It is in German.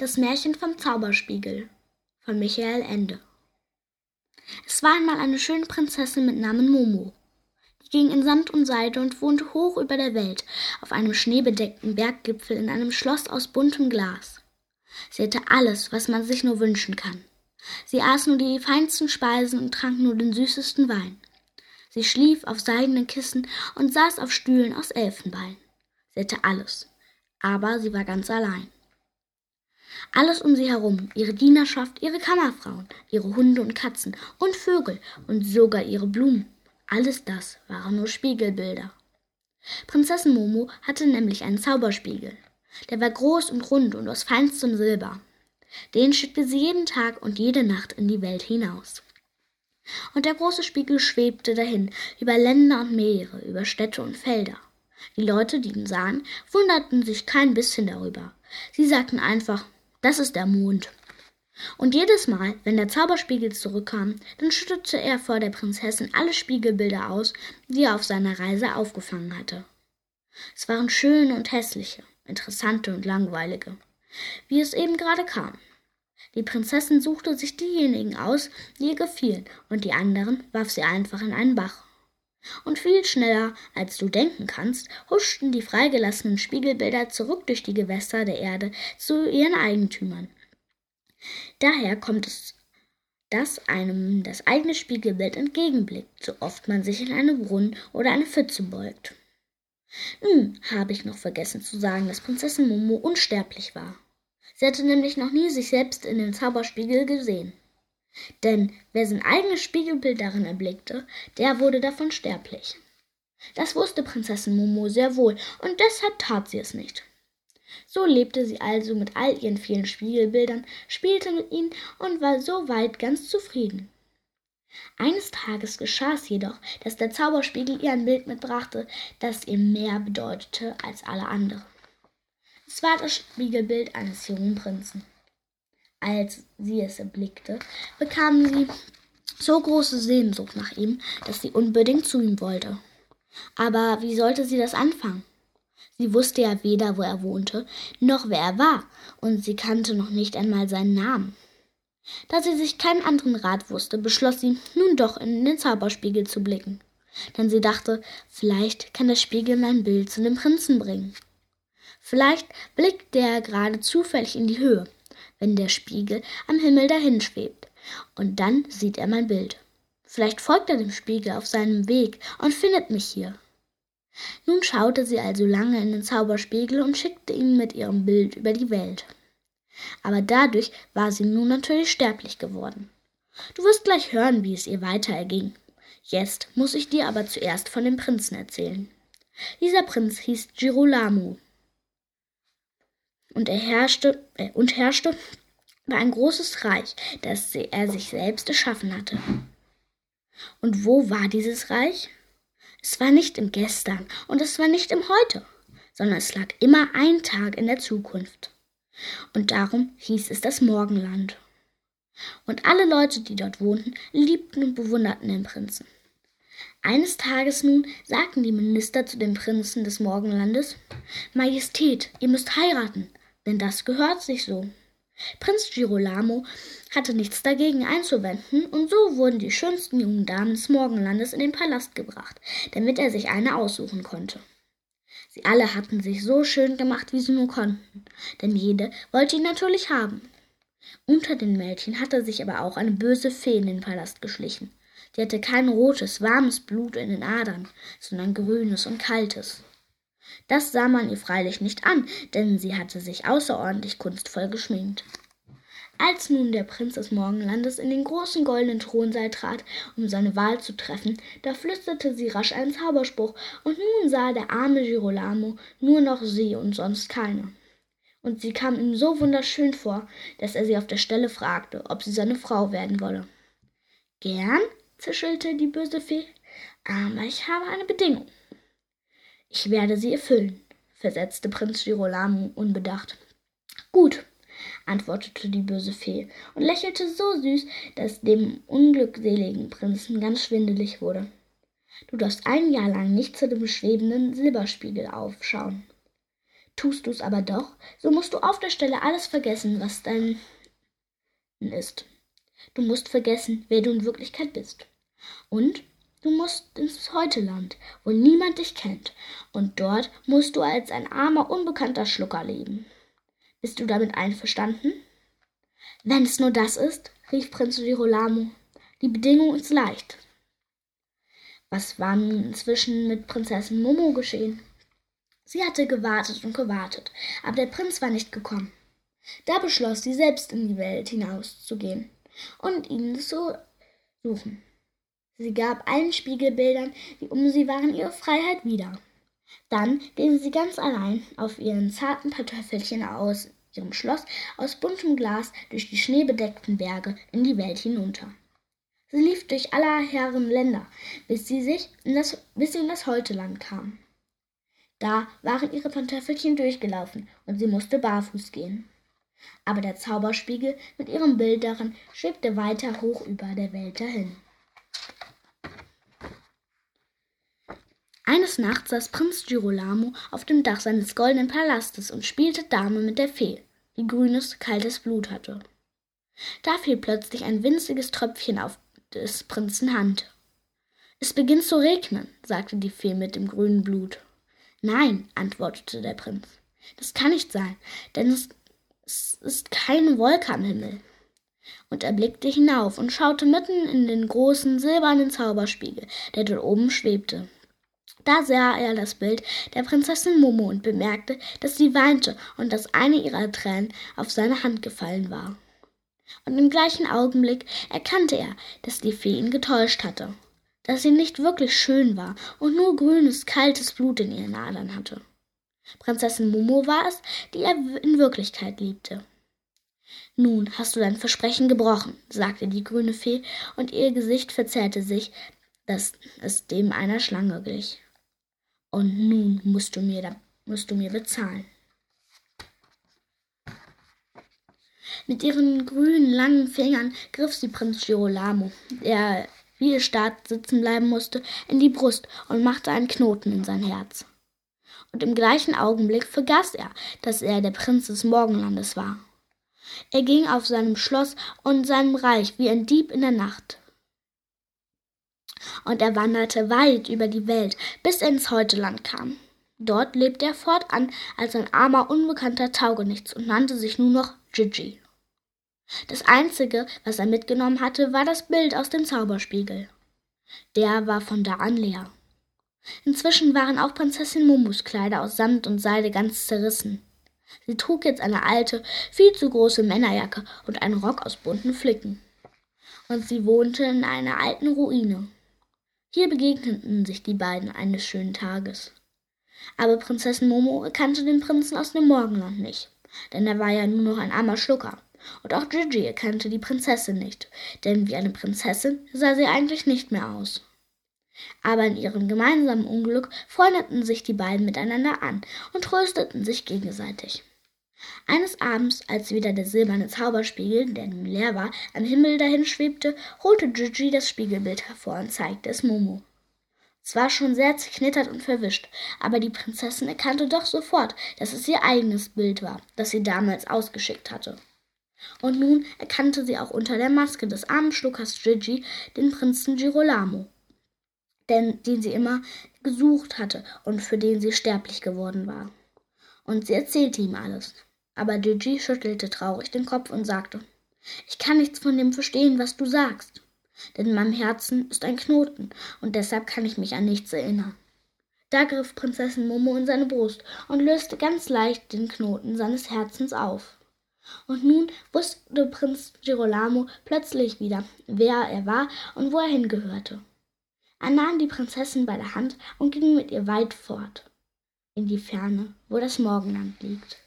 Das Märchen vom Zauberspiegel von Michael Ende. Es war einmal eine schöne Prinzessin mit Namen Momo. Die ging in Sand und Seide und wohnte hoch über der Welt auf einem schneebedeckten Berggipfel in einem Schloss aus buntem Glas. Sie hatte alles, was man sich nur wünschen kann. Sie aß nur die feinsten Speisen und trank nur den süßesten Wein. Sie schlief auf seidenen Kissen und saß auf Stühlen aus Elfenbein. Sie hatte alles, aber sie war ganz allein. Alles um sie herum, ihre Dienerschaft, ihre Kammerfrauen, ihre Hunde und Katzen und Vögel und sogar ihre Blumen. Alles das waren nur Spiegelbilder. Prinzessin Momo hatte nämlich einen Zauberspiegel. Der war groß und rund und aus feinstem Silber. Den schickte sie jeden Tag und jede Nacht in die Welt hinaus. Und der große Spiegel schwebte dahin, über Länder und Meere, über Städte und Felder. Die Leute, die ihn sahen, wunderten sich kein bisschen darüber. Sie sagten einfach, das ist der Mond. Und jedes Mal, wenn der Zauberspiegel zurückkam, dann schüttete er vor der Prinzessin alle Spiegelbilder aus, die er auf seiner Reise aufgefangen hatte. Es waren schöne und hässliche, interessante und langweilige, wie es eben gerade kam. Die Prinzessin suchte sich diejenigen aus, die ihr gefielen, und die anderen warf sie einfach in einen Bach. Und viel schneller, als du denken kannst, huschten die freigelassenen Spiegelbilder zurück durch die Gewässer der Erde zu ihren Eigentümern. Daher kommt es, dass einem das eigene Spiegelbild entgegenblickt, so oft man sich in einen Brunnen oder eine Pfütze beugt. Nun habe ich noch vergessen zu sagen, dass Prinzessin Momo unsterblich war. Sie hatte nämlich noch nie sich selbst in den Zauberspiegel gesehen. Denn wer sein eigenes Spiegelbild darin erblickte, der wurde davon sterblich. Das wusste Prinzessin Momo sehr wohl, und deshalb tat sie es nicht. So lebte sie also mit all ihren vielen Spiegelbildern, spielte mit ihnen und war so weit ganz zufrieden. Eines Tages geschah es jedoch, dass der Zauberspiegel ihr ein Bild mitbrachte, das ihr mehr bedeutete als alle anderen. Es war das Spiegelbild eines jungen Prinzen. Als sie es erblickte, bekam sie so große Sehnsucht nach ihm, dass sie unbedingt zu ihm wollte. Aber wie sollte sie das anfangen? Sie wusste ja weder, wo er wohnte, noch wer er war, und sie kannte noch nicht einmal seinen Namen. Da sie sich keinen anderen Rat wusste, beschloss sie, nun doch in den Zauberspiegel zu blicken. Denn sie dachte, vielleicht kann der Spiegel mein Bild zu dem Prinzen bringen. Vielleicht blickt der gerade zufällig in die Höhe wenn der Spiegel am Himmel dahinschwebt. Und dann sieht er mein Bild. Vielleicht folgt er dem Spiegel auf seinem Weg und findet mich hier. Nun schaute sie also lange in den Zauberspiegel und schickte ihn mit ihrem Bild über die Welt. Aber dadurch war sie nun natürlich sterblich geworden. Du wirst gleich hören, wie es ihr weiter erging. Jetzt muss ich dir aber zuerst von dem Prinzen erzählen. Dieser Prinz hieß Girolamo und er herrschte äh, und herrschte über ein großes Reich, das er sich selbst erschaffen hatte. Und wo war dieses Reich? Es war nicht im Gestern und es war nicht im Heute, sondern es lag immer ein Tag in der Zukunft. Und darum hieß es das Morgenland. Und alle Leute, die dort wohnten, liebten und bewunderten den Prinzen. Eines Tages nun sagten die Minister zu dem Prinzen des Morgenlandes Majestät, ihr müsst heiraten, denn das gehört sich so. Prinz Girolamo hatte nichts dagegen einzuwenden, und so wurden die schönsten jungen Damen des Morgenlandes in den Palast gebracht, damit er sich eine aussuchen konnte. Sie alle hatten sich so schön gemacht, wie sie nur konnten, denn jede wollte ihn natürlich haben. Unter den Mädchen hatte sich aber auch eine böse Fee in den Palast geschlichen. Die hatte kein rotes, warmes Blut in den Adern, sondern grünes und kaltes. Das sah man ihr freilich nicht an, denn sie hatte sich außerordentlich kunstvoll geschminkt. Als nun der Prinz des Morgenlandes in den großen goldenen Thronsaal trat, um seine Wahl zu treffen, da flüsterte sie rasch einen Zauberspruch, und nun sah der arme Girolamo nur noch sie und sonst keine. Und sie kam ihm so wunderschön vor, dass er sie auf der Stelle fragte, ob sie seine Frau werden wolle. Gern, zischelte die böse Fee, aber ich habe eine Bedingung. Ich werde sie erfüllen, versetzte Prinz Girolamo unbedacht. Gut, antwortete die böse Fee und lächelte so süß, dass dem unglückseligen Prinzen ganz schwindelig wurde. Du darfst ein Jahr lang nicht zu dem schwebenden Silberspiegel aufschauen. Tust du's aber doch, so musst du auf der Stelle alles vergessen, was dein ist. Du musst vergessen, wer du in Wirklichkeit bist. Und du musst ins Heuteland, wo niemand dich kennt, und dort musst du als ein armer, unbekannter Schlucker leben. Bist du damit einverstanden? Wenn es nur das ist, rief Prinz Girolamo, die Bedingung ist leicht. Was war nun inzwischen mit Prinzessin Momo geschehen? Sie hatte gewartet und gewartet, aber der Prinz war nicht gekommen. Da beschloss sie selbst in die Welt hinauszugehen und ihn zu suchen. Sie gab allen Spiegelbildern, die um sie waren, ihre Freiheit wieder. Dann ging sie ganz allein auf ihren zarten Pantöffelchen aus ihrem Schloss aus buntem Glas durch die schneebedeckten Berge in die Welt hinunter. Sie lief durch aller Herren Länder, bis sie sich in das, bis sie in das Heuteland kam. Da waren ihre Pantöffelchen durchgelaufen und sie musste barfuß gehen. Aber der Zauberspiegel mit ihrem Bild darin schwebte weiter hoch über der Welt dahin. Nachts saß Prinz Girolamo auf dem Dach seines goldenen Palastes und spielte Dame mit der Fee, die grünes, kaltes Blut hatte. Da fiel plötzlich ein winziges Tröpfchen auf des Prinzen Hand. Es beginnt zu regnen, sagte die Fee mit dem grünen Blut. Nein, antwortete der Prinz, das kann nicht sein, denn es, es ist keine Wolke am Himmel. Und er blickte hinauf und schaute mitten in den großen silbernen Zauberspiegel, der dort oben schwebte. Da sah er das Bild der Prinzessin Momo und bemerkte, dass sie weinte und dass eine ihrer Tränen auf seine Hand gefallen war. Und im gleichen Augenblick erkannte er, dass die Fee ihn getäuscht hatte dass sie nicht wirklich schön war und nur grünes, kaltes Blut in ihren Adern hatte. Prinzessin Momo war es, die er in Wirklichkeit liebte. Nun hast du dein Versprechen gebrochen, sagte die grüne Fee, und ihr Gesicht verzerrte sich, dass es dem einer Schlange glich. Und nun musst du mir, musst du mir bezahlen. Mit ihren grünen, langen Fingern griff sie Prinz Girolamo, der wie der Staat sitzen bleiben musste, in die Brust und machte einen Knoten in sein Herz. Und im gleichen Augenblick vergaß er, dass er der Prinz des Morgenlandes war. Er ging auf seinem Schloss und seinem Reich wie ein Dieb in der Nacht. Und er wanderte weit über die Welt, bis er ins Heuteland kam. Dort lebte er fortan als ein armer, unbekannter Taugenichts und nannte sich nur noch Gigi. Das Einzige, was er mitgenommen hatte, war das Bild aus dem Zauberspiegel. Der war von da an leer. Inzwischen waren auch Prinzessin Momus Kleider aus Samt und Seide ganz zerrissen. Sie trug jetzt eine alte, viel zu große Männerjacke und einen Rock aus bunten Flicken. Und sie wohnte in einer alten Ruine. Hier begegneten sich die beiden eines schönen Tages. Aber Prinzessin Momo erkannte den Prinzen aus dem Morgenland nicht, denn er war ja nur noch ein armer Schlucker. Und auch Gigi erkannte die Prinzessin nicht, denn wie eine Prinzessin sah sie eigentlich nicht mehr aus. Aber in ihrem gemeinsamen Unglück freundeten sich die beiden miteinander an und trösteten sich gegenseitig. Eines Abends, als wieder der silberne Zauberspiegel, der nun leer war, am Himmel dahinschwebte, holte Gigi das Spiegelbild hervor und zeigte es Momo. Es war schon sehr zerknittert und verwischt, aber die Prinzessin erkannte doch sofort, dass es ihr eigenes Bild war, das sie damals ausgeschickt hatte. Und nun erkannte sie auch unter der Maske des armen Schluckers Gigi den Prinzen Girolamo, denn, den sie immer gesucht hatte und für den sie sterblich geworden war. Und sie erzählte ihm alles. Aber Gigi schüttelte traurig den Kopf und sagte, ich kann nichts von dem verstehen, was du sagst. Denn in meinem Herzen ist ein Knoten, und deshalb kann ich mich an nichts erinnern. Da griff Prinzessin Momo in seine Brust und löste ganz leicht den Knoten seines Herzens auf. Und nun wusste Prinz Girolamo plötzlich wieder, wer er war und wo er hingehörte. Er nahm die Prinzessin bei der Hand und ging mit ihr weit fort, in die Ferne, wo das Morgenland liegt.